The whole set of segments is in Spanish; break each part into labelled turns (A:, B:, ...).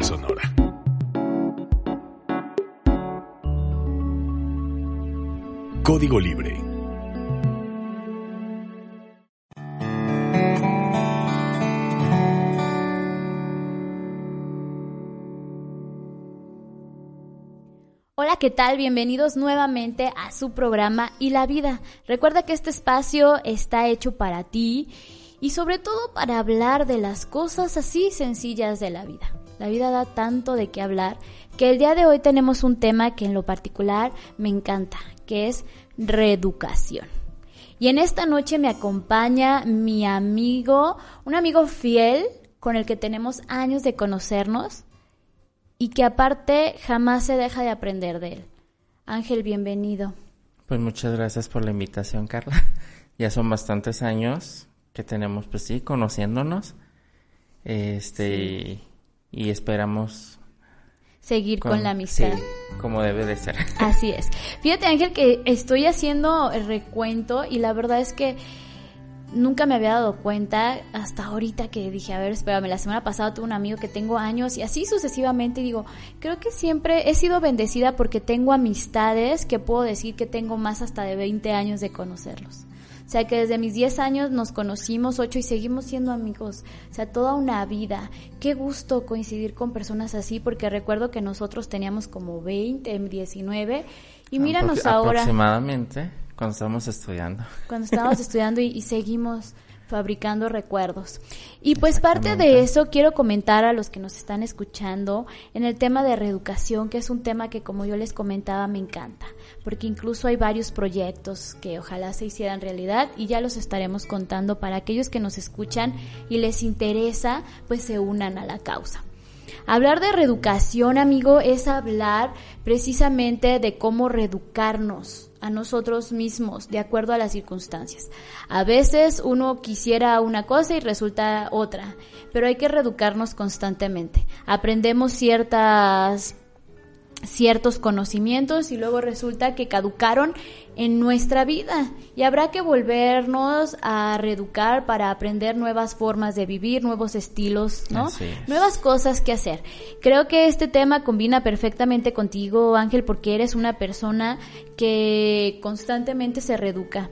A: Sonora. Código Libre.
B: Hola, ¿qué tal? Bienvenidos nuevamente a su programa Y la vida. Recuerda que este espacio está hecho para ti y sobre todo para hablar de las cosas así sencillas de la vida. La vida da tanto de qué hablar que el día de hoy tenemos un tema que en lo particular me encanta, que es reeducación. Y en esta noche me acompaña mi amigo, un amigo fiel con el que tenemos años de conocernos y que aparte jamás se deja de aprender de él. Ángel, bienvenido.
C: Pues muchas gracias por la invitación, Carla. Ya son bastantes años que tenemos, pues sí, conociéndonos. Este, y, esperamos
B: seguir con, la amistad.
C: como debe de ser.
B: Así es. Fíjate, Ángel, que estoy haciendo el recuento y la verdad es que nunca me había dado cuenta hasta ahorita que dije, a ver, espérame, la semana pasada tuve un amigo que tengo años y así sucesivamente y digo, creo que siempre he sido bendecida porque tengo amistades que puedo decir que tengo más hasta de 20 años de conocerlos. O sea que desde mis 10 años nos conocimos, 8 y seguimos siendo amigos. O sea, toda una vida. Qué gusto coincidir con personas así porque recuerdo que nosotros teníamos como 20, 19 y míranos ahora.
C: Aproximadamente cuando estábamos estudiando.
B: Cuando estábamos estudiando y, seguimos fabricando recuerdos. Y pues parte de eso quiero comentar a los que nos están escuchando en el tema de reeducación, que es un tema que como yo les comentaba me encanta, porque incluso hay varios proyectos que ojalá se hicieran realidad y ya los estaremos contando para aquellos que nos escuchan y les interesa, pues se unan a la causa. Hablar de reeducación, amigo, es hablar precisamente de cómo reeducarnos a nosotros mismos de acuerdo a las circunstancias. A veces uno quisiera una cosa y resulta otra, pero hay que reeducarnos constantemente. Aprendemos ciertas ciertos conocimientos y luego resulta que caducaron en nuestra vida y habrá que volvernos a reeducar para aprender nuevas formas de vivir, nuevos estilos, ¿no? Nuevas cosas que hacer. Creo que este tema combina perfectamente contigo, Ángel, porque eres una persona que constantemente se reeduca.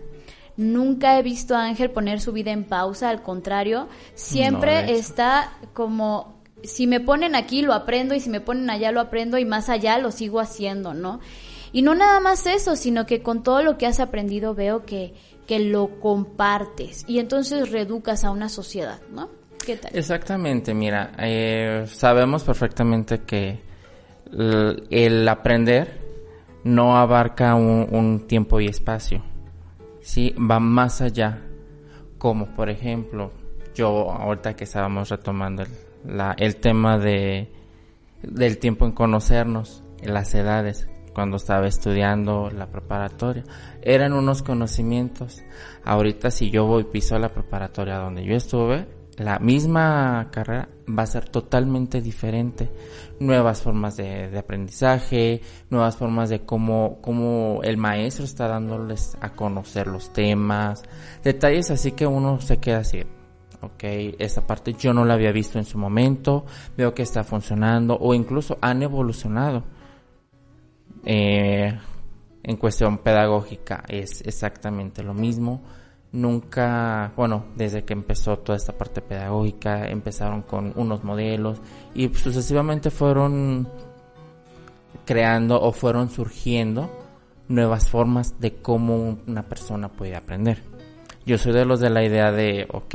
B: Nunca he visto a Ángel poner su vida en pausa, al contrario, siempre está como si me ponen aquí lo aprendo y si me ponen allá lo aprendo y más allá lo sigo haciendo, ¿no? Y no nada más eso, sino que con todo lo que has aprendido veo que, que lo compartes y entonces reeducas a una sociedad, ¿no? ¿Qué tal?
C: Exactamente, mira, eh, sabemos perfectamente que el, aprender no abarca un, un tiempo y espacio, ¿sí? Va más allá, como por ejemplo, yo ahorita que estábamos retomando el, la, el tema de, del tiempo en conocernos, las edades, cuando estaba estudiando la preparatoria. Eran unos conocimientos. Ahorita si yo voy piso a la preparatoria donde yo estuve, la misma carrera va a ser totalmente diferente. Nuevas formas de, de aprendizaje, nuevas formas de cómo, cómo el maestro está dándoles a conocer los temas, detalles así que uno se queda así, ok, esta parte yo no la había visto en su momento, veo que está funcionando o incluso han evolucionado. Eh, en cuestión pedagógica es exactamente lo mismo. Nunca, bueno, desde que empezó toda esta parte pedagógica, empezaron con unos modelos y sucesivamente fueron creando o fueron surgiendo nuevas formas de cómo una persona puede aprender. Yo soy de los de la idea de, ok,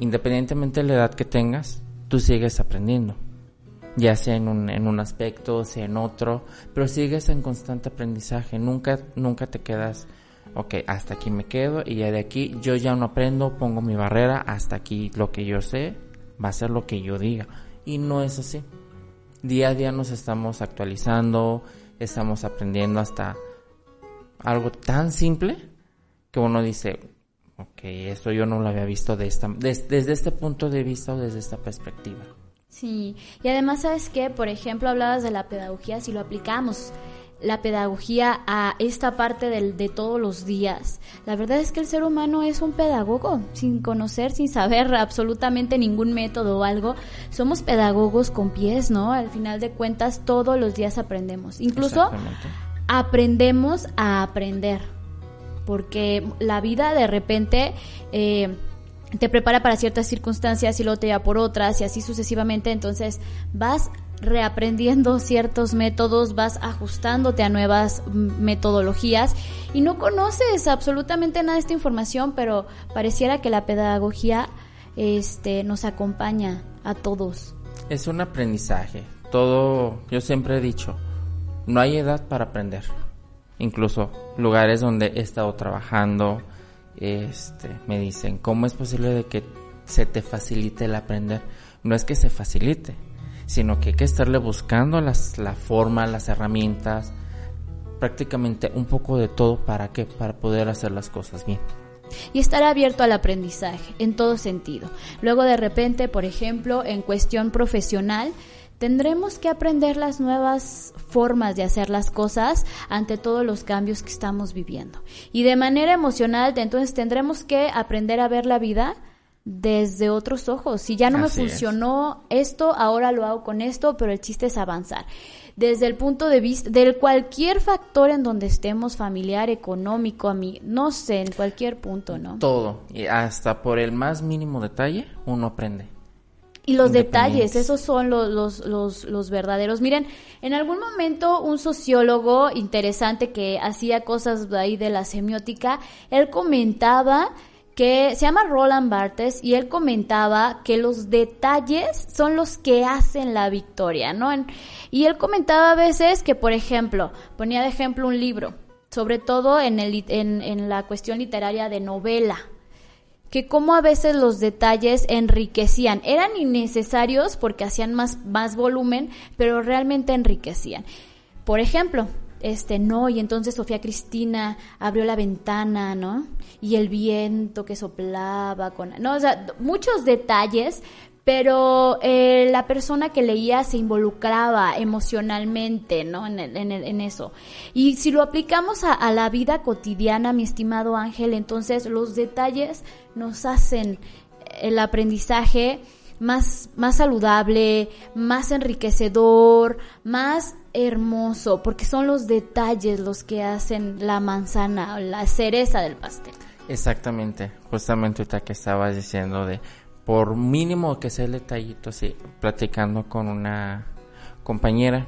C: independientemente de la edad que tengas, tú sigues aprendiendo. Ya sea en un, en un aspecto, sea en otro, pero sigues en constante aprendizaje. Nunca, nunca te quedas ok, hasta aquí me quedo y ya de aquí yo ya no aprendo, pongo mi barrera, hasta aquí lo que yo sé va a ser lo que yo diga. Y no es así. Día a día nos estamos actualizando, estamos aprendiendo hasta algo tan simple que uno dice, ok, esto yo no lo había visto de esta, desde este punto de vista o desde esta perspectiva.
B: Sí, y además, ¿sabes qué? Por ejemplo, hablabas de la pedagogía, si lo aplicamos la pedagogía a esta parte del, de todos los días. La verdad es que el ser humano es un pedagogo, sin conocer, sin saber absolutamente ningún método o algo. Somos pedagogos con pies, ¿no? Al final de cuentas, todos los días aprendemos. Incluso aprendemos a aprender. Porque la vida de repente... Eh, te prepara para ciertas circunstancias y luego te lleva por otras y así sucesivamente. Entonces vas reaprendiendo ciertos métodos, vas ajustándote a nuevas metodologías y no conoces absolutamente nada de esta información, pero pareciera que la pedagogía este, nos acompaña a todos.
C: Es un aprendizaje. Todo, yo siempre he dicho, no hay edad para aprender. Incluso lugares donde he estado trabajando, este, me dicen, ¿cómo es posible de que se te facilite el aprender? No es que se facilite, sino que hay que estarle buscando las, la forma, las herramientas, prácticamente un poco de todo para qué, para poder hacer las cosas bien.
B: Y estar abierto al aprendizaje en todo sentido. Luego de repente, por ejemplo, en cuestión profesional, tendremos que aprender las nuevas formas de hacer las cosas ante todos los cambios que estamos viviendo. Y de manera emocional, entonces tendremos que aprender a ver la vida desde otros ojos. Si ya no me funcionó esto, ahora lo hago con esto, pero el chiste es avanzar. Desde el punto de vista de cualquier factor en donde estemos, familiar, económico, a mí, no sé, en cualquier punto, ¿no?
C: Todo, y hasta por el más mínimo detalle, uno aprende.
B: Y los detalles, esos son los, los, los, los, verdaderos. Miren, en algún momento un sociólogo interesante que hacía cosas de ahí de la semiótica, él comentaba que se llama Roland Barthes y él comentaba que los detalles son los que hacen la victoria, ¿no? y él comentaba a veces que, por ejemplo, ponía de ejemplo un libro, sobre todo en, el, en, en la cuestión literaria de novela, que como a veces los detalles enriquecían, eran innecesarios porque hacían más, más volumen, pero realmente enriquecían. Por ejemplo, este, no, y entonces Sofía Cristina abrió la ventana, ¿no? Y el viento que soplaba con, no, o sea, muchos detalles, pero eh, la persona que leía se involucraba emocionalmente, ¿no? En, en, eso. Y si lo aplicamos a, la vida cotidiana, mi estimado Ángel, entonces los detalles nos hacen el aprendizaje más, más saludable, más enriquecedor, más hermoso, porque son los detalles los que hacen la manzana, la cereza del pastel.
C: Exactamente, justamente ahorita que estabas diciendo de, por mínimo que sea el detallito, así, platicando con una compañera,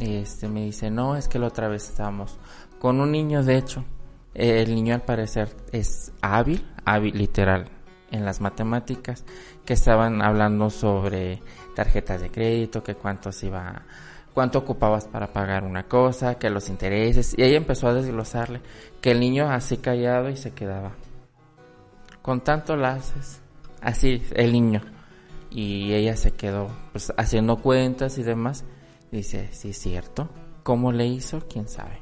C: este me dice, no, es que la otra vez estábamos con un niño, de hecho, el niño al parecer es hábil, hábil literal, en las matemáticas, que estaban hablando sobre tarjetas de crédito, que cuántos iba cuánto ocupabas para pagar una cosa, que los intereses, y ella empezó a desglosarle, que el niño así callado y se quedaba. Con tanto lo haces, así el niño. Y ella se quedó pues haciendo cuentas y demás. Dice, sí es cierto. ¿Cómo le hizo? ¿Quién sabe?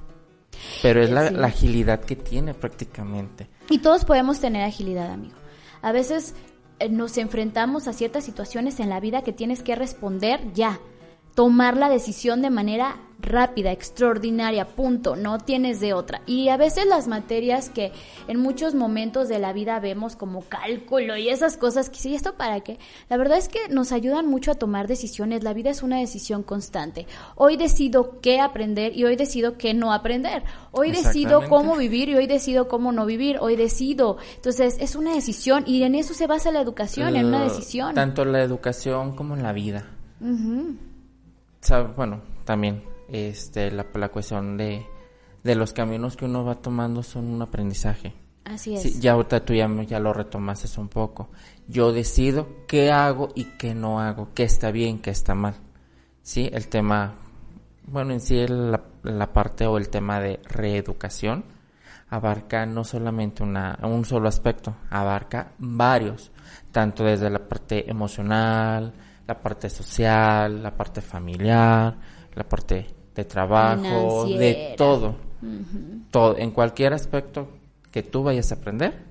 C: Pero es la, la agilidad que tiene prácticamente.
B: Y todos podemos tener agilidad, amigo. A veces eh, nos enfrentamos a ciertas situaciones en la vida que tienes que responder ya tomar la decisión de manera rápida, extraordinaria, punto, no tienes de otra. Y a veces las materias que en muchos momentos de la vida vemos como cálculo y esas cosas que sí, ¿esto para qué? La verdad es que nos ayudan mucho a tomar decisiones, la vida es una decisión constante. Hoy decido qué aprender y hoy decido qué no aprender. Hoy decido cómo vivir y hoy decido cómo no vivir, hoy decido. Entonces es una decisión y en eso se basa la educación, en una decisión.
C: Tanto la educación como en la vida bueno, también este, la, la cuestión de, de, los caminos que uno va tomando son un aprendizaje.
B: Así es.
C: ya ahorita tú ya, ya lo retomaste un poco. Yo decido qué hago y qué no hago, qué está bien, qué está mal. Sí, el tema, bueno, en sí la, la parte o el tema de reeducación abarca no solamente una, un solo aspecto, abarca varios, tanto desde la parte emocional, la parte social, la parte familiar, la parte de trabajo, de todo. todo. En cualquier aspecto que tú vayas a aprender,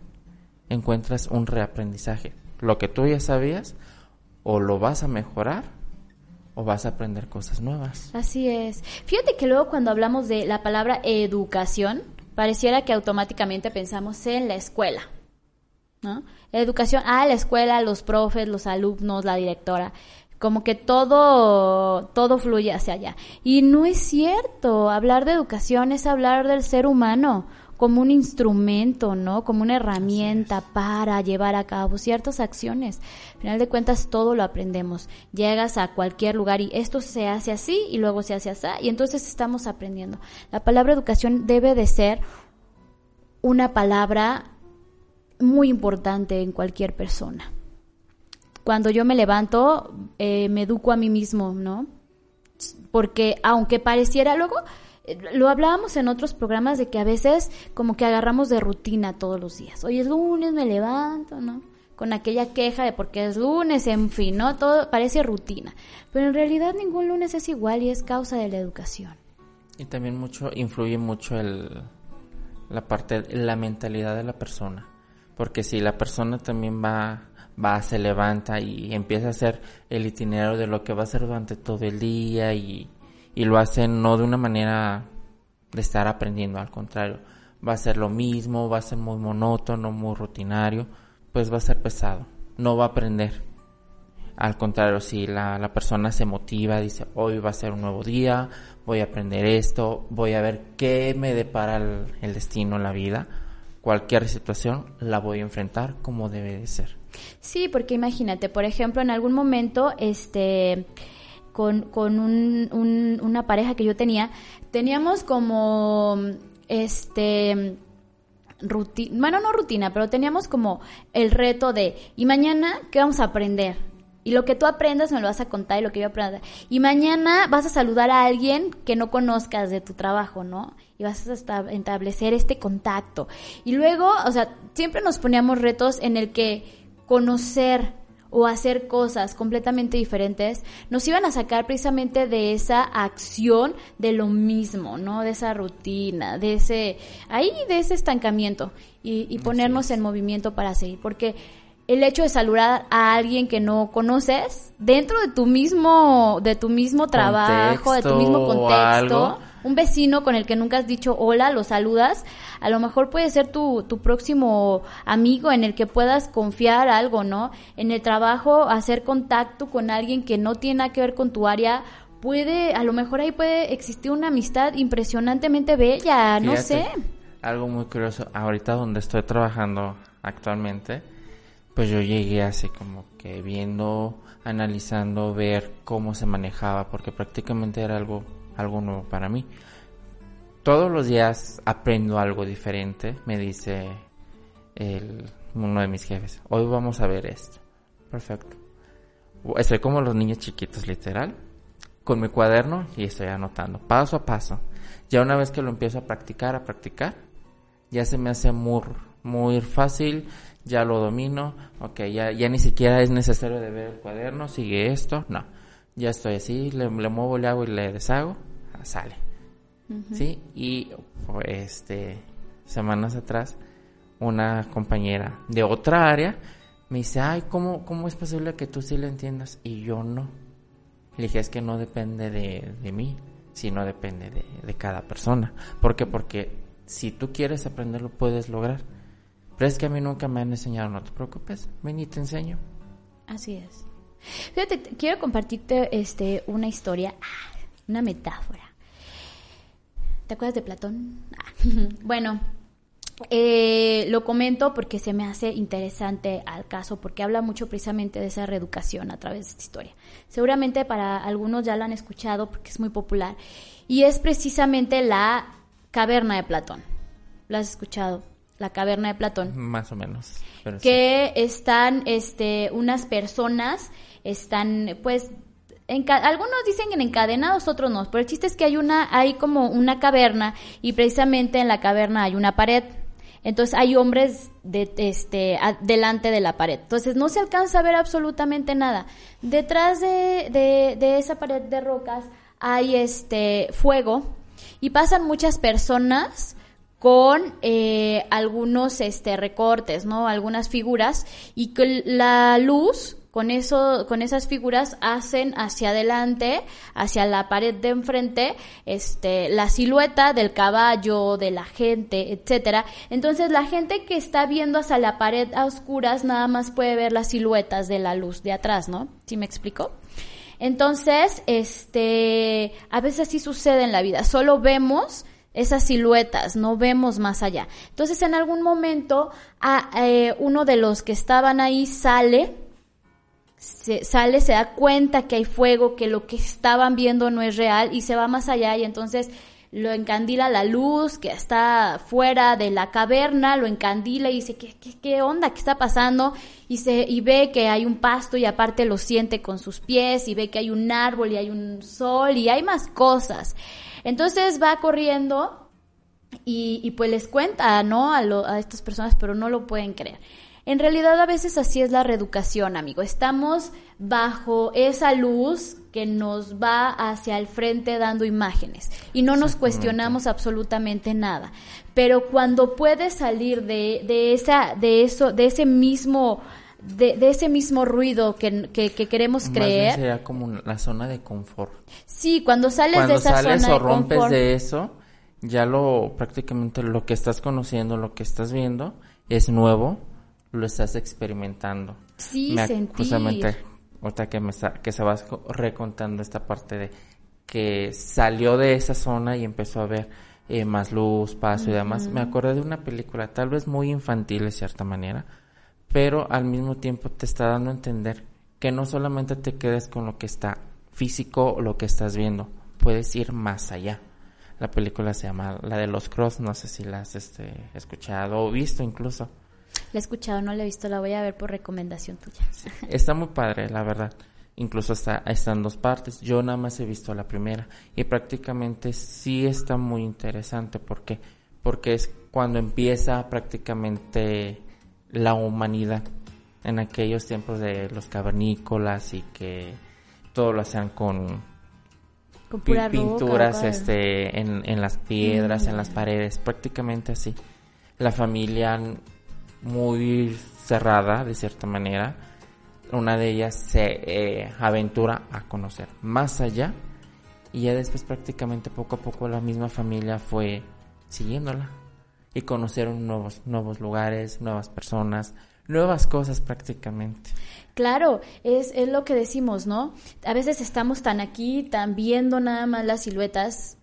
C: encuentras un reaprendizaje. Lo que tú ya sabías, o lo vas a mejorar, o vas a aprender cosas nuevas.
B: Así es. Fíjate que luego cuando hablamos de la palabra educación, pareciera que automáticamente pensamos en la escuela. ¿No? Educación, ah, la escuela, los profes, los alumnos, la directora como que todo, todo fluye hacia allá. Y no es cierto, hablar de educación es hablar del ser humano como un instrumento, ¿no? Como una herramienta para llevar a cabo ciertas acciones. Al final de cuentas, todo lo aprendemos. Llegas a cualquier lugar y esto se hace así y luego se hace así y entonces estamos aprendiendo. La palabra educación debe de ser una palabra muy importante en cualquier persona cuando yo me levanto, eh, me educo a mí mismo, ¿no? Porque aunque pareciera luego, eh, lo hablábamos en otros programas de que a veces como que agarramos de rutina todos los días. Hoy es lunes, me levanto, ¿no? Con aquella queja de porque es lunes, en fin, ¿no? Todo parece rutina. Pero en realidad ningún lunes es igual y es causa de la educación.
C: Y también mucho, influye mucho el, la parte, la mentalidad de la persona. Porque si la persona también va va, se levanta y empieza a hacer el itinerario de lo que va a hacer durante todo el día y, y lo hace no de una manera de estar aprendiendo, al contrario, va a ser lo mismo, va a ser muy monótono, muy rutinario, pues va a ser pesado, no va a aprender. Al contrario, si la, la persona se motiva, dice, hoy va a ser un nuevo día, voy a aprender esto, voy a ver qué me depara el, el destino, la vida, cualquier situación la voy a enfrentar como debe de ser.
B: Sí, porque imagínate, por ejemplo, en algún momento, este, con, con un, una pareja que yo tenía, teníamos como, este, rutina, bueno, no rutina, pero teníamos como el reto de, ¿y mañana qué vamos a aprender? Y lo que tú aprendas me lo vas a contar y lo que yo aprenda. Y mañana vas a saludar a alguien que no conozcas de tu trabajo, ¿no? Y vas a establecer este contacto. Y luego, o sea, siempre nos poníamos retos en el que conocer o hacer cosas completamente diferentes, nos iban a sacar precisamente de esa acción de lo mismo, ¿no? De esa rutina, de ese, ahí, de ese estancamiento y, ponernos en movimiento para seguir, porque el hecho de saludar a alguien que no conoces dentro de tu mismo, de tu mismo trabajo, de tu mismo contexto, un vecino con el que nunca has dicho hola, lo saludas, a lo mejor puede ser tu, tu próximo amigo en el que puedas confiar algo, ¿no? En el trabajo, hacer contacto con alguien que no tiene nada que ver con tu área, puede, a lo mejor ahí puede existir una amistad impresionantemente bella, no sé.
C: Algo muy curioso, ahorita donde estoy trabajando actualmente, pues yo llegué así como que viendo, analizando, ver cómo se manejaba, porque prácticamente era algo algo nuevo para mí. Todos los días aprendo algo diferente, me dice uno de mis jefes. Hoy vamos a ver esto. Perfecto. Estoy como los niños chiquitos, literal, con mi cuaderno y estoy anotando paso a paso. Ya una vez que lo empiezo a practicar, a practicar, ya se me hace muy, muy fácil, ya lo domino, ok, ya, ya ni siquiera es necesario de ver el cuaderno, sigue esto, no ya estoy así, le, muevo, le hago y le deshago, ah, sale. ¿Sí? Y este, semanas atrás, una compañera de otra área me dice, ay, ¿cómo, cómo es posible que tú sí lo entiendas y yo no? Le dije, es que no depende de, de mí, sino depende de, de cada persona. ¿Por qué? Porque si tú quieres aprenderlo, puedes lograr. Pero es que a mí nunca me han enseñado, no te preocupes, ven y te enseño.
B: Así es. Fíjate, quiero compartirte este, una historia, ah, una metáfora. ¿Te acuerdas de Platón? Ah, bueno, eh, lo comento porque se me hace interesante al caso, porque habla mucho precisamente de esa reeducación a través de esta historia. Seguramente para algunos ya lo han escuchado porque es muy popular. Y es precisamente la caverna de Platón. ¿Lo has escuchado? La caverna de Platón.
C: Más o menos.
B: que están este, unas personas están pues algunos dicen en encadenados, otros no, pero el chiste es que hay una, hay como una caverna y precisamente en la caverna hay una pared. Entonces hay hombres de, este, delante de la pared. Entonces no se alcanza a ver absolutamente nada. Detrás de, de, esa pared de rocas hay este fuego y pasan muchas personas con eh, algunos este recortes, ¿no? Algunas figuras y que la luz con eso, con esas figuras hacen hacia adelante, hacia la pared de enfrente, este, la silueta del caballo, de la gente, etcétera. Entonces la gente que está viendo hacia la pared a oscuras nada más puede ver las siluetas de la luz de atrás, ¿no? ¿Sí me explico? Entonces, este, a veces sí sucede en la vida, solo vemos esas siluetas, no vemos más allá. Entonces, en algún momento, a, eh, uno de los que estaban ahí sale, se, sale, se da cuenta que hay fuego, que lo que estaban viendo no es real y se va más allá y entonces lo encandila la luz que está fuera de la caverna, lo encandila y dice, ¿qué, qué, qué onda? ¿Qué está pasando? Y, se, y ve que hay un pasto y aparte lo siente con sus pies y ve que hay un árbol y hay un sol y hay más cosas. Entonces va corriendo y, y pues les cuenta, ¿no? A, lo, a estas personas, pero no lo pueden creer. En realidad a veces así es la reeducación, amigo. Estamos bajo esa luz que nos va hacia el frente dando imágenes y no nos cuestionamos absolutamente nada. Pero cuando puedes salir de, de esa, de eso, de ese mismo de, de, ese mismo ruido que, que, que queremos creer. Más
C: sería como la zona de confort.
B: Sí, cuando sales de esa
C: sales
B: zona
C: o rompes de eso, ya lo prácticamente lo que estás conociendo, lo que estás viendo es nuevo lo estás experimentando.
B: Sí, me, sentir.
C: Justamente, ahorita que, me que recontando esta parte de que salió de esa zona y empezó a ver eh, más luz, paso y demás. Me acordé de una película, tal vez muy infantil de cierta manera, pero al mismo tiempo te está dando a entender que no solamente te quedes con lo que está físico o lo que estás viendo, puedes ir más allá. La película se llama La de los Cross, no sé si la has este, escuchado o visto incluso.
B: La he escuchado, no la he visto, la voy a ver por recomendación tuya.
C: está muy padre, la verdad. Incluso está, está en dos partes. Yo nada más he visto la primera y prácticamente sí está muy interesante. ¿Por qué? Porque es cuando empieza prácticamente la humanidad en aquellos tiempos de los cavernícolas y que todo lo hacían con,
B: con
C: pinturas este en, en las piedras, en las mm. paredes, prácticamente así. La familia muy cerrada de cierta manera. Una de ellas se eh, aventura a conocer más allá y ya después prácticamente poco a poco la misma familia fue siguiéndola y conocieron nuevos, nuevos lugares, nuevas personas, nuevas cosas prácticamente.
B: Claro, es, es lo que decimos, ¿no? A veces estamos tan aquí, tan viendo nada más las siluetas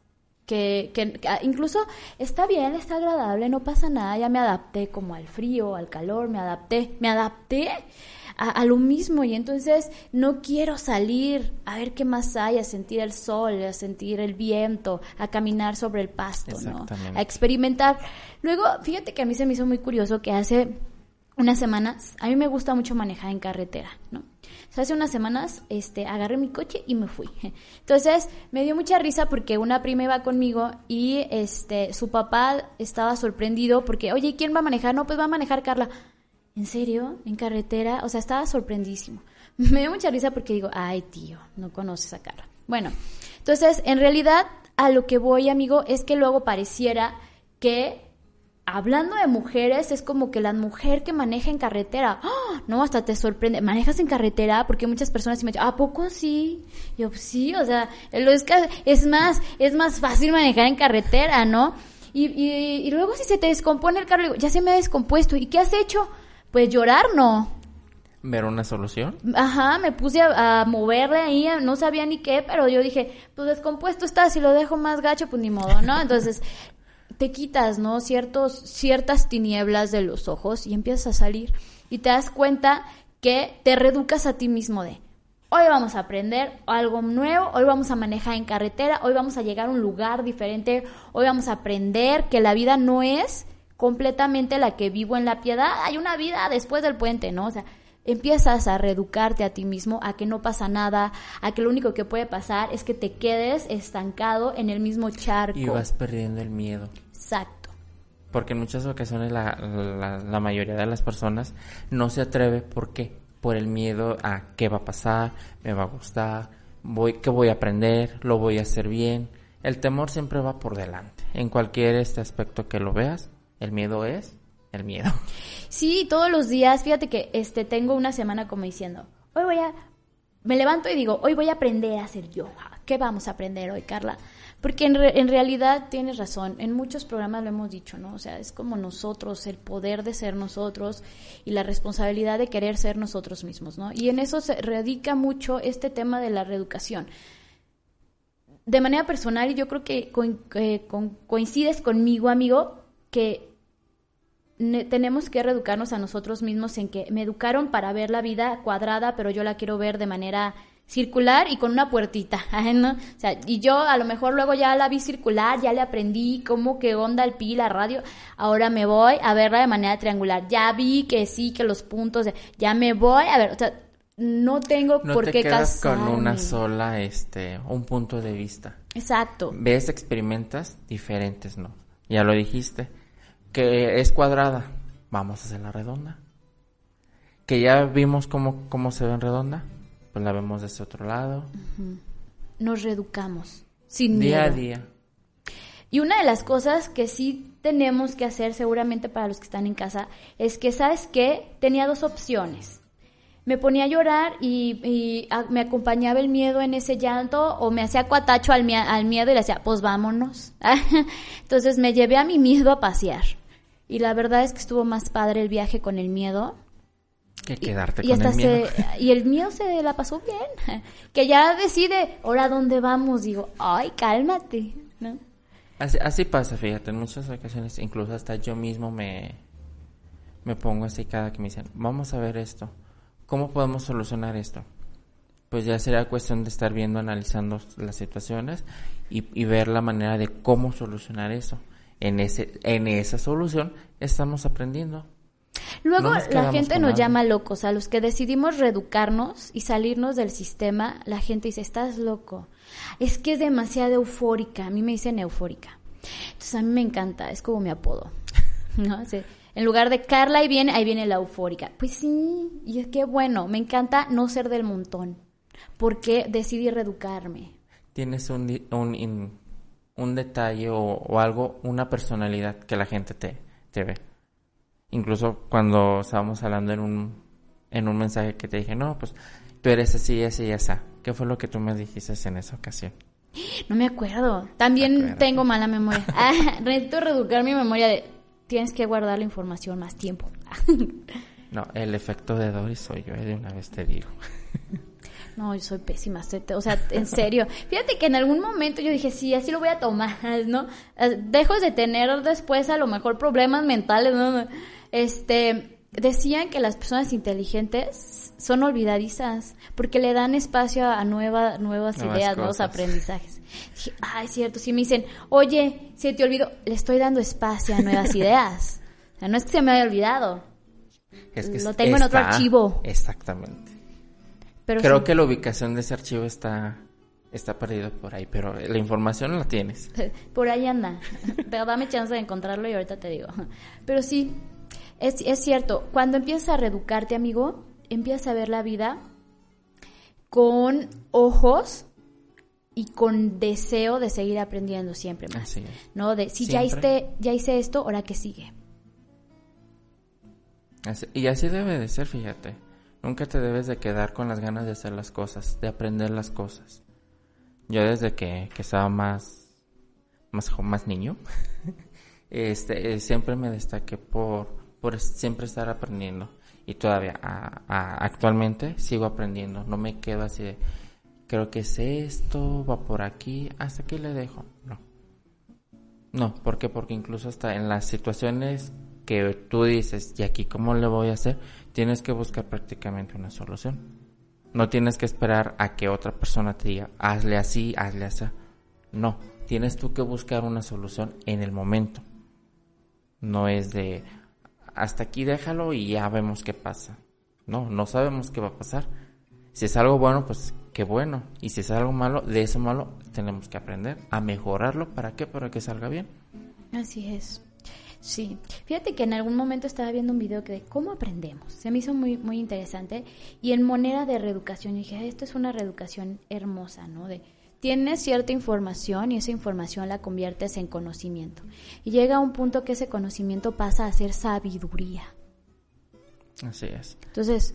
B: que, que, ah, incluso está bien, está agradable, no pasa nada, ya me adapté como al frío, al calor, me adapté, me adapté a, a, lo mismo y entonces no quiero salir a ver qué más hay, a sentir el sol, a sentir el viento, a caminar sobre el pasto, ¿no? A experimentar. Luego, fíjate que a mí se me hizo muy curioso que hace unas semanas, a mí me gusta mucho manejar en carretera, ¿no? hace unas semanas este, agarré mi coche y me fui. Entonces me dio mucha risa porque una prima iba conmigo y este, su papá estaba sorprendido porque, oye, ¿quién va a manejar? No, pues va a manejar Carla. ¿En serio? ¿En carretera? O sea, estaba sorprendísimo. Me dio mucha risa porque digo, ay tío, no conoces a Carla. Bueno, entonces en realidad a lo que voy, amigo, es que luego pareciera que hablando de mujeres, es como que la mujer que maneja en carretera, ¡ah! no, hasta te sorprende, manejas en carretera, porque muchas personas me dicen, ¿a poco sí? Yo, sí, o sea, es, es más, es más fácil manejar en carretera, ¿no? Y, y, y luego si se te descompone el carro, ya se me ha descompuesto, ¿y qué has hecho? Pues llorar, no.
C: ¿Ver una solución?
B: Ajá, me puse a, a, moverle ahí, no sabía ni qué, pero yo dije, pues descompuesto está, si lo dejo más gacho, pues ni modo, ¿no? Entonces, te quitas, ¿no? Ciertos, ciertas tinieblas de los ojos y empiezas a salir y te das cuenta que te reeducas a ti mismo de, hoy vamos a aprender algo nuevo, hoy vamos a manejar en carretera, hoy vamos a llegar a un lugar diferente, hoy vamos a aprender que la vida no es completamente la que vivo en la piedad, hay una vida después del puente, ¿no? O sea, empiezas a reeducarte a ti mismo, a que no pasa nada, a que lo único que puede pasar es que te quedes estancado en el mismo charco.
C: Y vas perdiendo el miedo.
B: Exacto.
C: Porque en muchas ocasiones la, la, la mayoría de las personas no se atreve. ¿Por qué? Por el miedo a qué va a pasar, me va a gustar, voy, qué voy a aprender, lo voy a hacer bien. El temor siempre va por delante. En cualquier este aspecto que lo veas, el miedo es el miedo.
B: Sí, todos los días, fíjate que este tengo una semana como diciendo, hoy voy a me levanto y digo, hoy voy a aprender a hacer yoga. ¿Qué vamos a aprender hoy, Carla? Porque en, en, realidad tienes razón, en muchos programas lo hemos dicho, ¿no? O sea, es como nosotros, el poder de ser nosotros y la responsabilidad de querer ser nosotros mismos, ¿no? Y en eso se radica mucho este tema de la reeducación. De manera personal, yo creo que coincides conmigo, amigo, que tenemos que reeducarnos a nosotros mismos en que me educaron para ver la vida cuadrada, pero yo la quiero ver de manera circular y con una puertita, ¿no? O sea, y yo a lo mejor luego ya la vi circular, ya le aprendí cómo que onda el pi, la radio, ahora me voy a verla de manera triangular. Ya vi que sí, que los puntos, ya me voy a ver, o sea, no tengo por
C: te
B: qué
C: quedas con una sola, este, un punto de vista.
B: Exacto.
C: Ves, experimentas diferentes, ¿no? Ya lo dijiste que es cuadrada, vamos a hacer la redonda. Que ya vimos cómo, cómo se ve en redonda, pues la vemos de ese otro lado.
B: Nos reeducamos, sin
C: día
B: miedo.
C: a día.
B: Y una de las cosas que sí tenemos que hacer seguramente para los que están en casa es que, ¿sabes qué? Tenía dos opciones. Me ponía a llorar y, y a, me acompañaba el miedo en ese llanto o me hacía cuatacho al, al miedo y le decía, pues vámonos. Entonces me llevé a mi miedo a pasear. Y la verdad es que estuvo más padre el viaje con el miedo.
C: Que quedarte
B: y,
C: con el miedo.
B: Se, y el miedo se la pasó bien. Que ya decide, ahora dónde vamos. Digo, ay, cálmate. ¿no?
C: Así, así pasa, fíjate, en muchas ocasiones, incluso hasta yo mismo me, me pongo así cada que me dicen, vamos a ver esto. ¿Cómo podemos solucionar esto? Pues ya será cuestión de estar viendo, analizando las situaciones y, y ver la manera de cómo solucionar eso en, ese, en esa solución estamos aprendiendo.
B: Luego no la gente nos llama locos, a los que decidimos reeducarnos y salirnos del sistema, la gente dice, estás loco. Es que es demasiado eufórica, a mí me dicen eufórica. Entonces a mí me encanta, es como mi apodo. ¿no? Sea, en lugar de Carla, ahí viene, ahí viene la eufórica. Pues sí, y es que bueno, me encanta no ser del montón, porque decidí reeducarme.
C: Tienes un, un, un detalle o, o, algo, una personalidad que la gente te, te ve. Incluso cuando estábamos hablando en un, en un mensaje que te dije, no, pues tú eres así, así y así. ¿Qué fue lo que tú me dijiste en esa ocasión?
B: No me acuerdo. También tengo mala memoria. Ah, necesito reeducar mi memoria de tienes que guardar la información más tiempo.
C: no, el efecto de Doris soy yo, eh, de una vez te digo.
B: No, yo soy pésima, o sea, en serio. Fíjate que en algún momento yo dije, sí, así lo voy a tomar, ¿no? Dejo de tener después a lo mejor problemas mentales, ¿no? Este, decían que las personas inteligentes son olvidadizas porque le dan espacio a nueva, nuevas, nuevas ideas, cosas. nuevos aprendizajes. Dije, ah, es cierto, si me dicen, oye, se te olvidó, le estoy dando espacio a nuevas ideas. O sea, no es que se me haya olvidado.
C: Es que
B: lo tengo
C: está,
B: en otro archivo.
C: Exactamente. Pero Creo sí. que la ubicación de ese archivo está está perdido por ahí, pero la información la tienes.
B: Por ahí anda. Pero dame chance de encontrarlo y ahorita te digo. Pero sí, es, es cierto, cuando empiezas a reeducarte, amigo, empiezas a ver la vida con ojos y con deseo de seguir aprendiendo siempre más.
C: Así es.
B: ¿No? De si
C: Siempre.
B: ya hice, ya hice esto, ahora que sigue.
C: Así- y así debe de ser, fíjate. Nunca te debes de quedar con las ganas de hacer las cosas, de aprender las cosas. Yo desde que, que estaba más, más, más niño, este, eh, siempre me destaqué por, por siempre estar aprendiendo. Y todavía, actualmente, sigo aprendiendo. No me quedo así de, creo que es esto, va por aquí, hasta aquí le dejo. No. No, ¿por qué? Porque incluso hasta en las situaciones que tú dices, ¿y aquí cómo le voy a hacer? Tienes que buscar prácticamente una solución. No tienes que esperar a que otra persona te diga, hazle así, hazle así. No, tienes tú que buscar una solución en el momento. No es de, hasta aquí déjalo y ya vemos qué pasa. No, no sabemos qué va a pasar. Si es algo bueno, pues qué bueno. Y si es algo malo, de eso malo tenemos que aprender a mejorarlo. ¿Para qué? Para que salga bien.
B: Así es. Sí, fíjate que en algún momento estaba viendo un video que de cómo aprendemos. Se me hizo muy muy interesante y en moneda de reeducación dije, esto es una reeducación hermosa, ¿no? De tienes cierta información y esa información la conviertes en conocimiento. Y llega a un punto que ese conocimiento pasa a ser sabiduría.
C: Así es.
B: Entonces,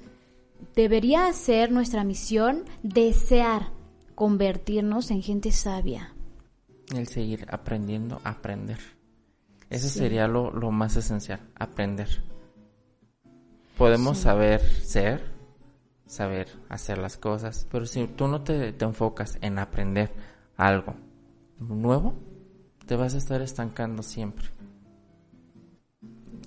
B: debería ser nuestra misión desear convertirnos en gente sabia.
C: El seguir aprendiendo aprender. Eso sería lo, lo, más esencial, aprender. Podemos saber ser, saber hacer las cosas, pero si tú no te, te enfocas en aprender algo nuevo, te vas a estar estancando siempre.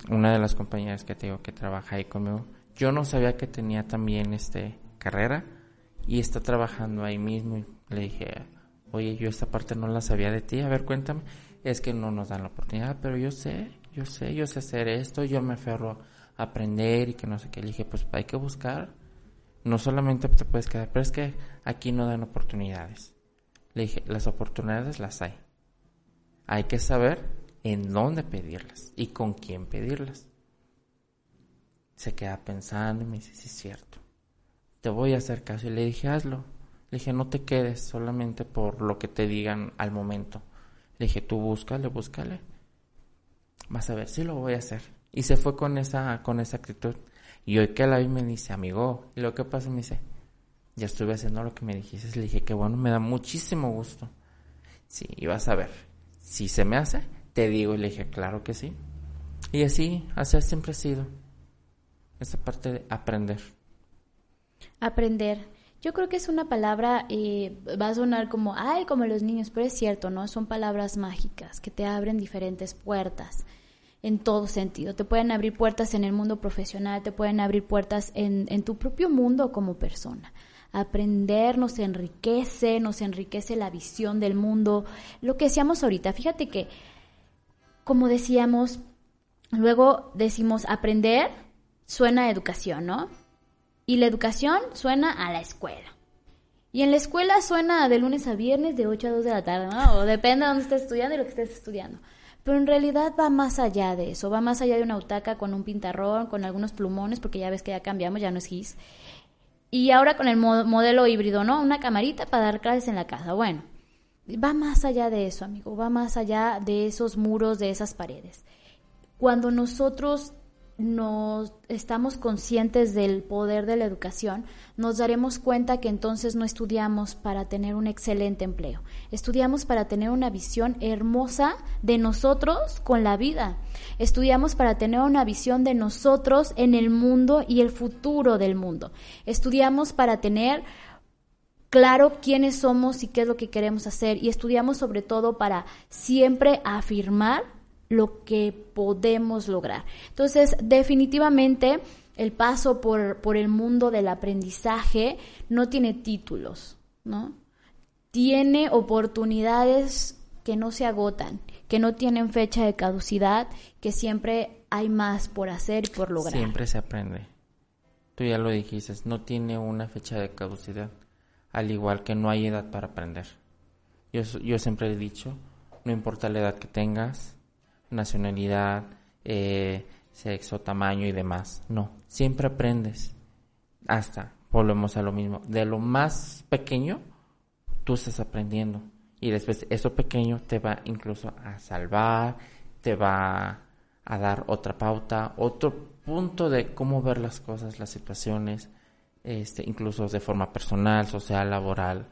C: Una de las compañeras que te digo que trabaja ahí conmigo, yo no sabía que tenía también este carrera y está trabajando ahí mismo y le dije, oye, yo esta parte no la sabía de ti, a ver, cuéntame es que no nos dan la oportunidad, pero yo sé, yo sé, yo sé hacer esto, yo me aferro a aprender y que no sé qué. Le dije, pues hay que buscar, no solamente te puedes quedar, pero es que aquí no dan oportunidades. Le dije, las oportunidades las hay. Hay que saber en dónde pedirlas y con quién pedirlas. Se queda pensando y me dice, sí es cierto, te voy a hacer caso. Y le dije, hazlo. Le dije, no te quedes solamente por lo que te digan al momento le dije, tú búscale, búscale. Vas a ver si lo voy a hacer. Y se fue con esa, con esa actitud. Y hoy que la vi me dice, amigo, ¿y lo que pasa? Me dice, ya estuve haciendo lo que me dijiste. Le dije, que bueno, me da muchísimo gusto. Sí, y vas a ver. Si se me hace, te digo. Y le dije, claro que sí. Y así, así siempre ha sido. Esa parte de aprender.
B: Aprender. Yo creo que es una palabra, eh, va a sonar como, ay, como los niños, pero es cierto, ¿no? Son palabras mágicas que te abren diferentes puertas en todo sentido. Te pueden abrir puertas en el mundo profesional, te pueden abrir puertas en, en tu propio mundo como persona. Aprender nos enriquece, nos enriquece la visión del mundo. Lo que decíamos ahorita, fíjate que, como decíamos, luego decimos aprender suena a educación, ¿no? Y la educación suena a la escuela. Y en la escuela suena de lunes a viernes de 8 a 2 de la tarde, ¿no? O depende de dónde estés estudiando y lo que estés estudiando. Pero en realidad va más allá de eso, va más allá de una utaca con un pintarrón, con algunos plumones, porque ya ves que ya cambiamos, ya no es GIS. Y ahora con el modelo híbrido, ¿no? Una camarita para dar clases en la casa. Bueno, va más allá de eso, amigo, va más allá de esos muros, de esas paredes. Cuando nosotros nos estamos conscientes del poder de la educación, nos daremos cuenta que entonces no estudiamos para tener un excelente empleo, estudiamos para tener una visión hermosa de nosotros con la vida, estudiamos para tener una visión de nosotros en el mundo y el futuro del mundo, estudiamos para tener claro quiénes somos y qué es lo que queremos hacer. Y estudiamos sobre todo para siempre afirmar lo que podemos lograr. Entonces, definitivamente el paso por, por el mundo del aprendizaje no tiene títulos, ¿no? Tiene oportunidades que no se agotan, que no tienen fecha de caducidad, que siempre hay más por hacer y por lograr.
C: Siempre se aprende. Tú ya lo dijiste, no tiene una fecha de caducidad, al igual que no hay edad para aprender. Yo, yo siempre he dicho, no importa la edad que tengas, nacionalidad, eh, sexo, tamaño y demás. No, siempre aprendes. Hasta, volvemos a lo mismo, de lo más pequeño, tú estás aprendiendo. Y después eso pequeño te va incluso a salvar, te va a dar otra pauta, otro punto de cómo ver las cosas, las situaciones, este, incluso de forma personal, social, laboral,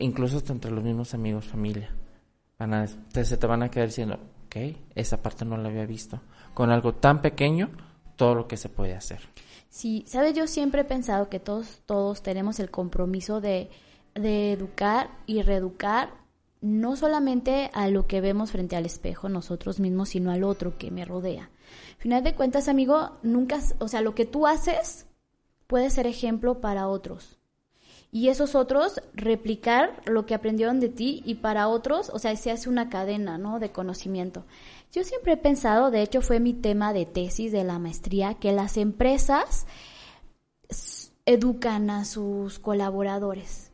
C: incluso entre los mismos amigos, familia. Van a, se te van a quedar diciendo, esa parte no la había visto. Con algo tan pequeño, todo lo que se puede hacer.
B: Sí, sabes, yo siempre he pensado que todos, todos tenemos el compromiso de, de educar y reeducar no solamente a lo que vemos frente al espejo nosotros mismos, sino al otro que me rodea. Final de cuentas, amigo, nunca, o sea, lo que tú haces puede ser ejemplo para otros y esos otros replicar lo que aprendieron de ti y para otros, o sea, se hace una cadena, ¿no? De conocimiento. Yo siempre he pensado, de hecho fue mi tema de tesis de la maestría, que las empresas educan a sus colaboradores.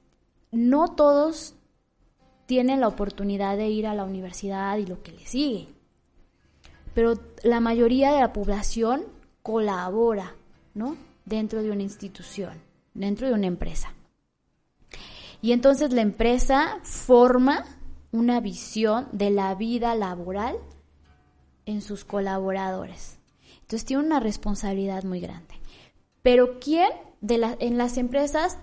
B: No todos tienen la oportunidad de ir a la universidad y lo que les sigue, pero la mayoría de la población colabora, ¿no? Dentro de una institución, dentro de una empresa. Y entonces la empresa forma una visión de la vida laboral en sus colaboradores. Entonces tiene una responsabilidad muy grande. Pero ¿quién de en las empresas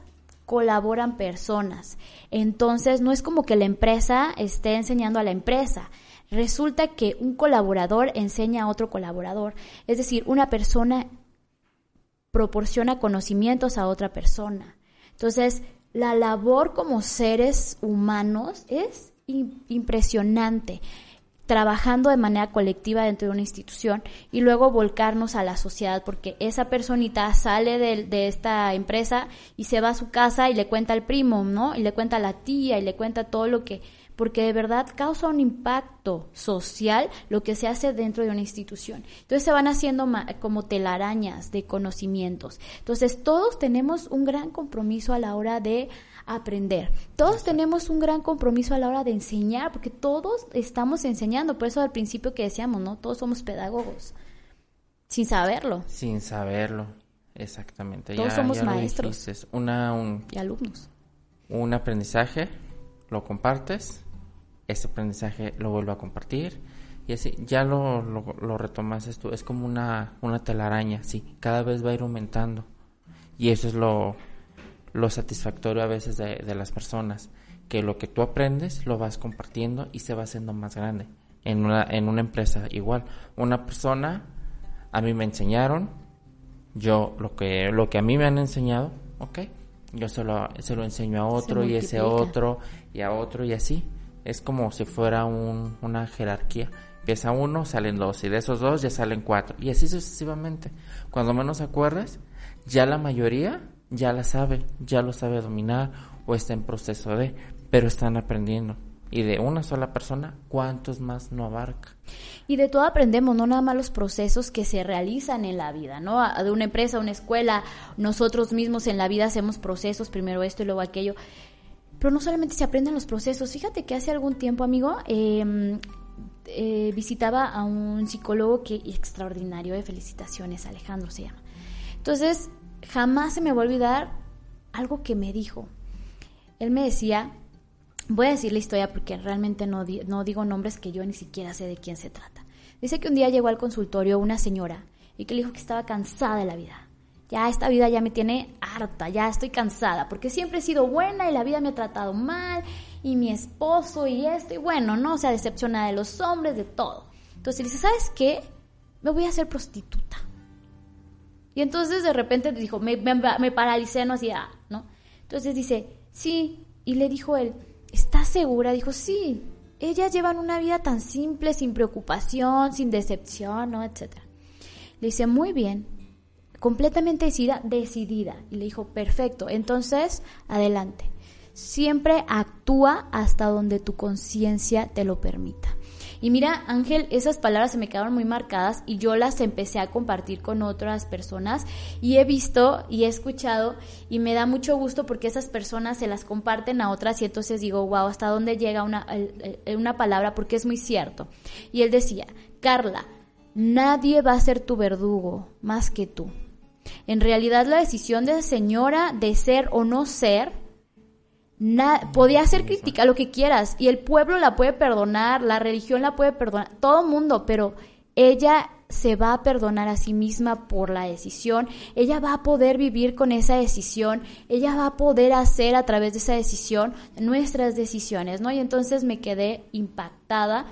B: colaboran personas? Entonces no es como que la empresa esté enseñando a la empresa. Resulta que un colaborador enseña a otro colaborador. Es decir, una persona proporciona conocimientos a otra persona. Entonces, la labor como seres humanos es impresionante trabajando de manera colectiva dentro de una institución y luego volcarnos a la sociedad porque esa personita sale de, de, esta empresa y se va a su casa y le cuenta al primo, ¿no? Y le cuenta a la tía y le cuenta todo lo que porque de verdad causa un impacto social lo que se hace dentro de una institución. Entonces se van haciendo como telarañas de conocimientos. Entonces todos tenemos un gran compromiso a la hora de aprender. Todos tenemos un gran compromiso a la hora de enseñar, porque todos estamos enseñando. Por eso al principio que decíamos, ¿no? Todos somos pedagogos. Sin saberlo.
C: Sin saberlo, exactamente.
B: Todos somos maestros.
C: Una, un,
B: y alumnos.
C: Un aprendizaje, lo compartes ese aprendizaje lo vuelvo a compartir. Y así ya lo, lo, retomas esto es como una, una telaraña sí cada vez va a ir aumentando. Y eso es lo, lo satisfactorio a veces de, de, las personas que lo que tú aprendes lo vas compartiendo y se va haciendo más grande en una, en una empresa igual. Una persona a mí me enseñaron yo lo que lo que a mí me han enseñado ok yo se lo, se lo enseño a otro y ese otro y a otro y así es como si fuera una jerarquía. Empieza uno, salen dos, y de esos dos ya salen cuatro, y así sucesivamente. Cuando menos acuerdes, ya la mayoría ya la sabe, ya lo sabe dominar o está en proceso de, pero están aprendiendo. Y de una sola persona, ¿cuántos más no abarca?
B: Y de todo aprendemos, no nada más los procesos que se realizan en la vida, ¿no? De una empresa, una escuela, nosotros mismos en la vida hacemos procesos, primero esto y luego aquello. Pero no solamente se aprenden los procesos. Fíjate que hace algún tiempo, amigo, em, eh, visitaba a un psicólogo que extraordinario de felicitaciones, Alejandro se llama. Entonces, jamás se me va a olvidar algo que me dijo. Él me decía, voy a decir la historia porque realmente no, no digo nombres que yo ni siquiera sé de quién se trata. Dice que un día llegó al consultorio una señora y que le dijo que estaba cansada de la vida ya esta vida ya me tiene harta, ya estoy cansada, porque siempre he sido buena y la vida me ha tratado mal, y mi esposo y esto, y bueno, ¿no? O sea, decepciona de los hombres, de todo. Entonces dice, ¿sabes qué? Me voy a hacer prostituta. Y entonces de repente dijo, me, me, paralicé, no hacía, ¿no? Entonces dice, sí, y le dijo él, ¿estás segura? Dijo, sí, ellas llevan una vida tan simple, sin preocupación, sin decepción, ¿no? Etcétera. Le dice, muy bien, completamente decidida, decidida. Y le dijo, perfecto, entonces, adelante. Siempre actúa hasta donde tu conciencia te lo permita. Y mira, Ángel, esas palabras se me quedaron muy marcadas y yo las empecé a compartir con otras personas y he visto y he escuchado y me da mucho gusto porque esas personas se las comparten a otras y entonces digo, wow, hasta dónde llega una, una palabra porque es muy cierto. Y él decía, Carla, nadie va a ser tu verdugo más que tú. En realidad la decisión de la señora de ser o no ser podía ser crítica, lo que quieras, y el pueblo la puede perdonar, la religión la puede perdonar, todo el mundo, pero ella se va a perdonar a sí misma por la decisión, ella va a poder vivir con esa decisión, ella va a poder hacer a través de esa decisión nuestras decisiones, ¿no? Y entonces me quedé impactada.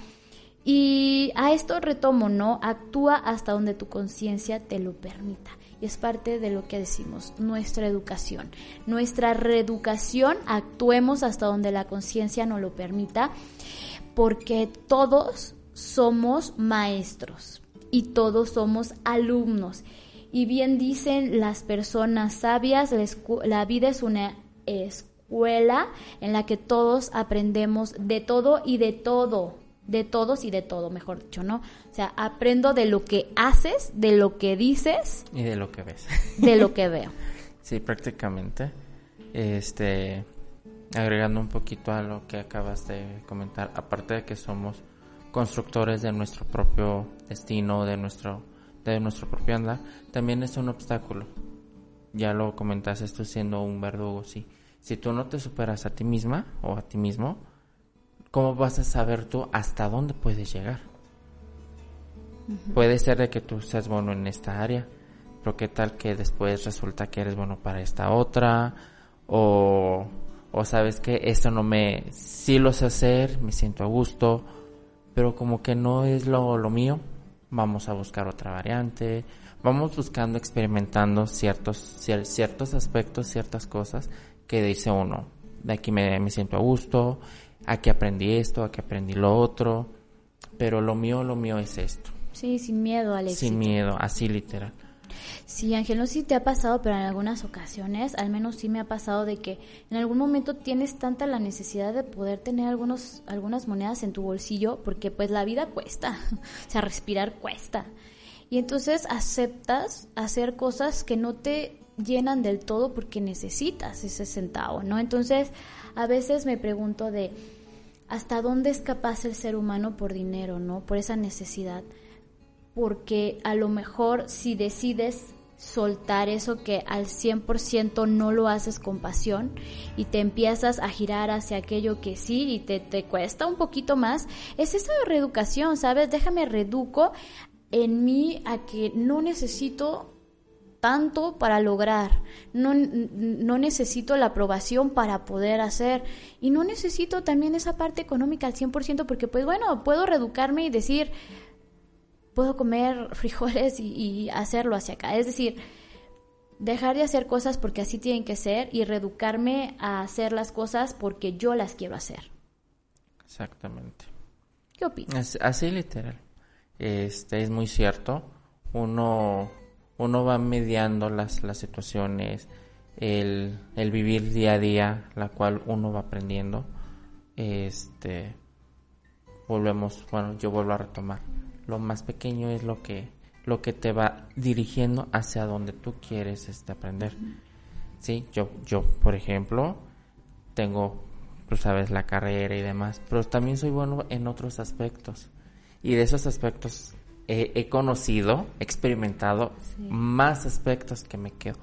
B: Y a esto retomo, ¿no? Actúa hasta donde tu conciencia te lo permita y es parte de lo que decimos, nuestra educación. Nuestra reeducación, actuemos hasta donde la conciencia nos lo permita, porque todos somos maestros y todos somos alumnos. Y bien dicen las personas sabias, la vida es una escuela en la que todos aprendemos de todo y de todo de todos y de todo, mejor dicho, ¿no? O sea, aprendo de lo que haces, de lo que dices.
C: Y de lo que ves.
B: De lo que veo.
C: Sí, prácticamente. Este, agregando un poquito a lo que acabas de comentar, aparte de que somos constructores de nuestro propio destino, de nuestro, de nuestro propio andar, también es un obstáculo. Ya lo comentaste tú siendo un verdugo, sí. Si tú no te superas a ti misma o a ti mismo, ¿cómo vas a saber tú hasta dónde puedes llegar? Puede ser de que tú seas bueno en esta área, pero qué tal que después resulta que eres bueno para esta otra, o, o sabes que esto no me, sí lo sé hacer, me siento a gusto, pero como que no es lo, lo mío, vamos a buscar otra variante, vamos buscando, experimentando ciertos, ciertos aspectos, ciertas cosas que dice uno, de aquí me, me siento a gusto, aquí aprendí esto, aquí aprendí lo otro, pero lo mío, lo mío es esto.
B: Sí, sin miedo al
C: Sin miedo, así literal.
B: Sí, Ángel, no sé si te ha pasado, pero en algunas ocasiones, al menos sí me ha pasado de que en algún momento tienes tanta la necesidad de poder tener algunos, algunas monedas en tu bolsillo, porque pues la vida cuesta, o sea, respirar cuesta. Y entonces aceptas hacer cosas que no te llenan del todo porque necesitas ese centavo, ¿no? Entonces, a veces me pregunto de hasta dónde es capaz el ser humano por dinero, ¿no? Por esa necesidad porque a lo mejor si decides soltar eso que al 100% no lo haces con pasión y te empiezas a girar hacia aquello que sí y te, te cuesta un poquito más, es esa reeducación, ¿sabes? Déjame reeduco en mí a que no necesito tanto para lograr, no, no, necesito la aprobación para poder hacer y no necesito también esa parte económica al 100% porque pues bueno, puedo reeducarme y decir, puedo comer frijoles y, hacerlo hacia acá. Es decir, dejar de hacer cosas porque así tienen que ser y reeducarme a hacer las cosas porque yo las quiero hacer.
C: Exactamente.
B: ¿Qué opinas?
C: así literal. Este es muy cierto. Uno, uno va mediando las, las situaciones, el, el vivir día a día, la cual uno va aprendiendo. Este volvemos, bueno, yo vuelvo a retomar lo más pequeño es lo que lo que te va dirigiendo hacia donde tú quieres este, aprender. Sí, yo yo por ejemplo tengo tú sabes la carrera y demás, pero también soy bueno en otros aspectos. Y de esos aspectos he, conocido, experimentado más aspectos que me quedo.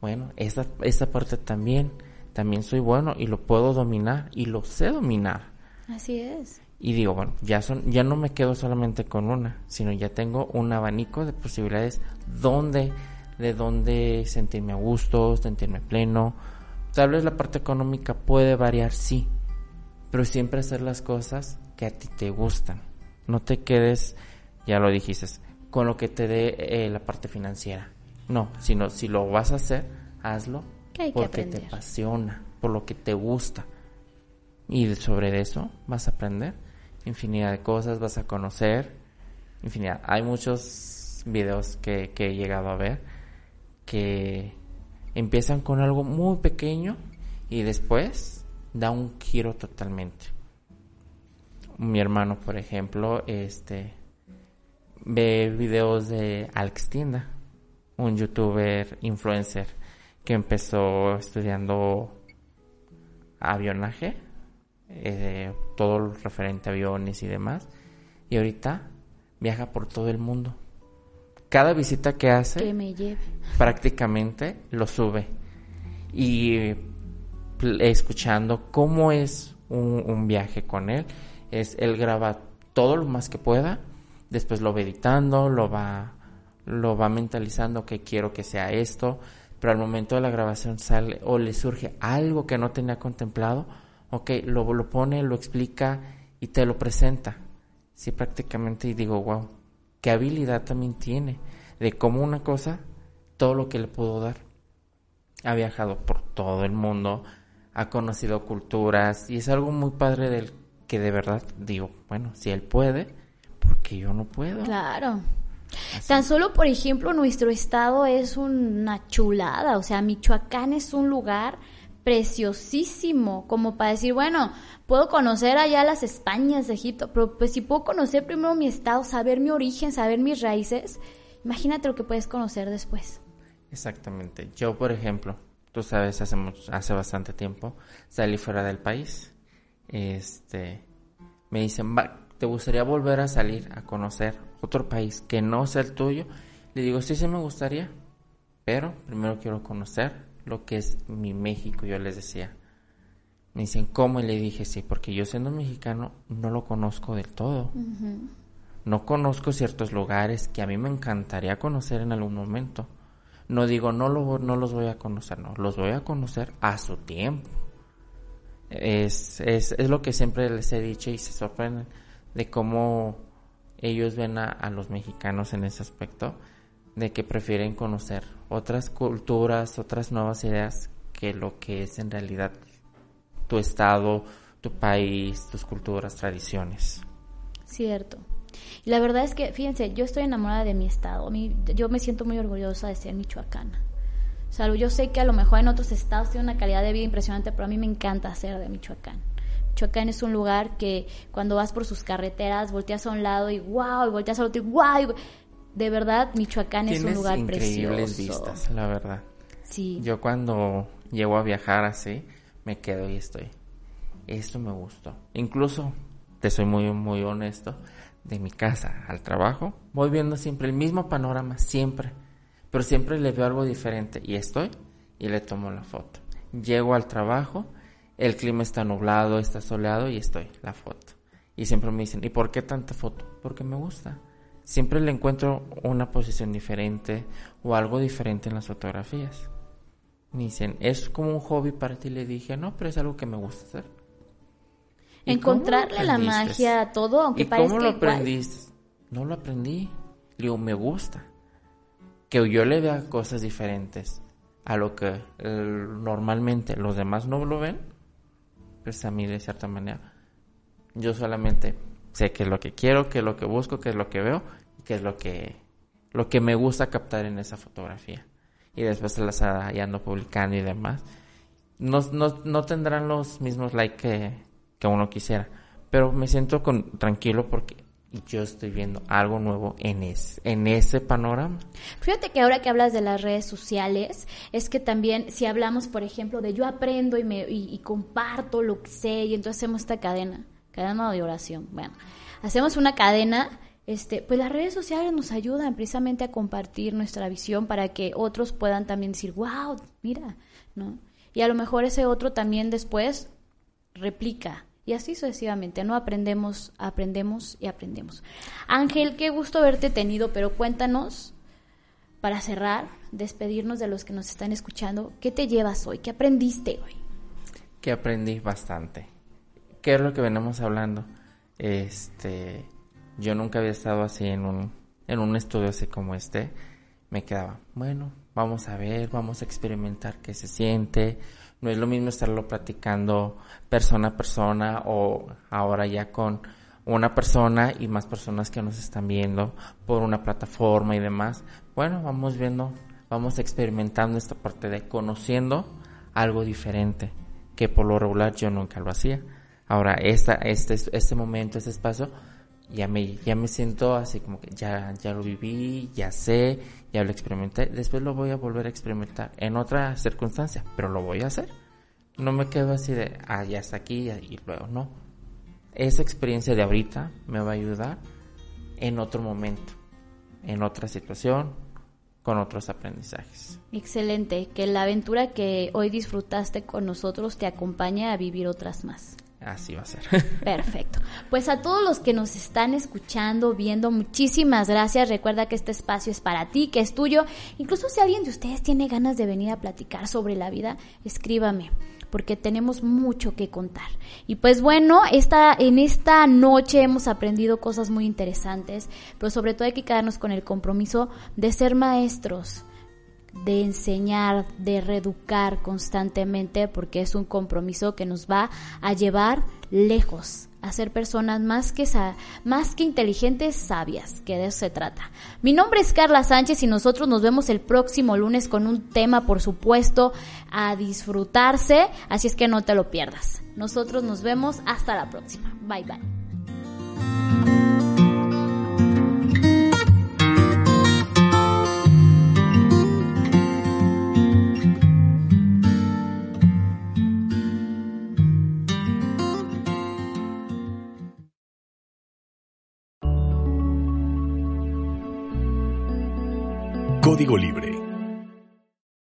C: Bueno, esa, esa parte también, también soy bueno y lo puedo dominar y lo sé dominar.
B: Así es.
C: Y digo, bueno, ya, son, ya no me quedo solamente con una, sino ya tengo un abanico de posibilidades donde, de dónde sentirme a gusto, sentirme pleno. Tal vez la parte económica puede variar, sí, pero siempre hacer las cosas que a ti te gustan. No te quedes, ya lo dijiste, con lo que te dé eh, la parte financiera. No, sino si lo vas a hacer, hazlo porque te apasiona, por lo que te gusta. Y sobre eso vas a aprender infinidad de cosas, vas a conocer infinidad. Hay muchos videos que, he llegado a ver que empiezan con algo muy pequeño y después da un giro totalmente. Mi hermano, por ejemplo, este ve videos de Alex Tienda, un youtuber influencer que empezó estudiando avionaje eh, todo lo referente a aviones y demás. Y ahorita viaja por todo el mundo. Cada visita que hace, prácticamente lo sube. Y escuchando cómo es un, viaje con él, es él graba todo lo más que pueda, después lo va editando, lo va, lo va mentalizando que quiero que sea esto, pero al momento de la grabación sale o le surge algo que no tenía contemplado, ok, lo, lo pone, lo explica y te lo presenta. Sí, prácticamente, y digo, wow, qué habilidad también tiene de cómo una cosa, todo lo que le pudo dar. Ha viajado por todo el mundo, ha conocido culturas y es algo muy padre del que de verdad digo, bueno, si él puede, porque yo no puedo?
B: Claro. Tan solo, por ejemplo, nuestro estado es una chulada, o sea, Michoacán es un lugar preciosísimo, como para decir, bueno, puedo conocer allá las Españas de Egipto, pero pues si puedo conocer primero mi estado, saber mi origen, saber mis raíces, imagínate lo que puedes conocer después.
C: Exactamente. Yo, por ejemplo, tú sabes, hace, hace bastante tiempo salí fuera del país. Este, me dicen, ¿te gustaría volver a salir a conocer otro país que no sea el tuyo? Le digo, sí, sí me gustaría, pero primero quiero conocer lo que es mi México, yo les decía. Me dicen, ¿cómo? Y le dije, sí, porque yo siendo mexicano no lo conozco del todo. No conozco ciertos lugares que a mí me encantaría conocer en algún momento. No digo, no, lo, no los voy a conocer, no, los voy a conocer a su tiempo. Es, es, es lo que siempre les he dicho y se sorprenden de cómo ellos ven a, los mexicanos en ese aspecto, de que prefieren conocer otras culturas, otras nuevas ideas que lo que es en realidad tu estado, tu país, tus culturas, tradiciones.
B: Cierto. Y la verdad es que, fíjense, yo estoy enamorada de mi estado. yo me siento muy orgullosa de ser michoacana. O sea, yo sé que a lo mejor en otros estados tiene una calidad de vida impresionante, pero a mí me encanta ser de Michoacán. Michoacán es un lugar que cuando vas por sus carreteras volteas a un lado y wow, y volteas al otro y wow. De verdad, Michoacán es un lugar
C: increíbles vistas, la verdad. Sí. Yo cuando llego a viajar así, me quedo y estoy. Esto me gustó. Incluso, te soy muy, muy honesto, de mi casa al trabajo, voy viendo siempre el mismo panorama, siempre. Pero siempre le veo algo diferente y estoy y le tomo la foto. Llego al trabajo, el clima está nublado, está soleado y estoy, la foto. Y siempre me dicen, ¿y por qué tanta foto? Porque me gusta. Siempre le encuentro una posición diferente o algo diferente en las fotografías. Me dicen, ¿es como un hobby para ti? Le dije, no, pero es algo que me gusta hacer.
B: Encontrarle la magia a todo, aunque
C: ¿Y cómo lo aprendiste? No lo aprendí. Le digo, me gusta. Que yo le vea cosas diferentes a lo que normalmente los demás no lo ven, pues a mí de cierta manera. Yo solamente sé qué es lo que quiero, qué es lo que busco, qué es lo que veo, y qué es lo que, lo que me gusta captar en esa fotografía y después se las ando publicando y demás. No, no, no tendrán los mismos likes que, que uno quisiera, pero me siento con, tranquilo porque yo estoy viendo algo nuevo en, es, en ese panorama.
B: Fíjate que ahora que hablas de las redes sociales, es que también si hablamos, por ejemplo, de yo aprendo y, me, y, comparto lo que sé y entonces hacemos esta cadena, cadena de oración. Bueno, hacemos una cadena este, pues las redes sociales nos ayudan precisamente a compartir nuestra visión para que otros puedan también decir, wow, mira, ¿no? Y a lo mejor ese otro también después replica. Y así sucesivamente, ¿no? Aprendemos, aprendemos y aprendemos. Ángel, qué gusto haberte tenido, pero cuéntanos, para cerrar, despedirnos de los que nos están escuchando, ¿qué te llevas hoy? ¿Qué aprendiste hoy?
C: Que aprendí bastante. ¿Qué es lo que venimos hablando? Este, yo nunca había estado así en un, en un estudio así como este. Me quedaba, bueno, vamos a ver, vamos a experimentar qué se siente. No es lo mismo estarlo platicando persona a persona o ahora ya con una persona y más personas que nos están viendo por una plataforma y demás. Bueno, vamos viendo, vamos experimentando esta parte de conociendo algo diferente que por lo regular yo nunca lo hacía. Ahora, esta, este, este momento, este espacio, ya me, ya me siento así como que ya, ya lo viví, ya sé, ya lo experimenté, después lo voy a volver a experimentar en otra circunstancia, pero lo voy a hacer. No me quedo así de, ah, ya está aquí y luego no. Esa experiencia de ahorita me va a ayudar en otro momento, en otra situación, con otros aprendizajes.
B: Excelente, que la aventura que hoy disfrutaste con nosotros te acompañe a vivir otras más.
C: Así va a ser.
B: Perfecto. Pues a todos los que nos están escuchando, viendo, muchísimas gracias. Recuerda que este espacio es para ti, que es tuyo. Incluso si alguien de ustedes tiene ganas de venir a platicar sobre la vida, escríbame porque tenemos mucho que contar. Y pues bueno, esta, en esta noche hemos aprendido cosas muy interesantes, pero sobre todo hay que quedarnos con el compromiso de ser maestros, de enseñar, de reeducar constantemente, porque es un compromiso que nos va a llevar lejos, a ser personas más que, más que inteligentes, sabias, que de eso se trata. Mi nombre es Carla Sánchez y nosotros nos vemos el próximo lunes con un tema, por supuesto, a disfrutarse, así es que no te lo pierdas. Nosotros nos vemos hasta la próxima. Bye bye.
A: Código Libre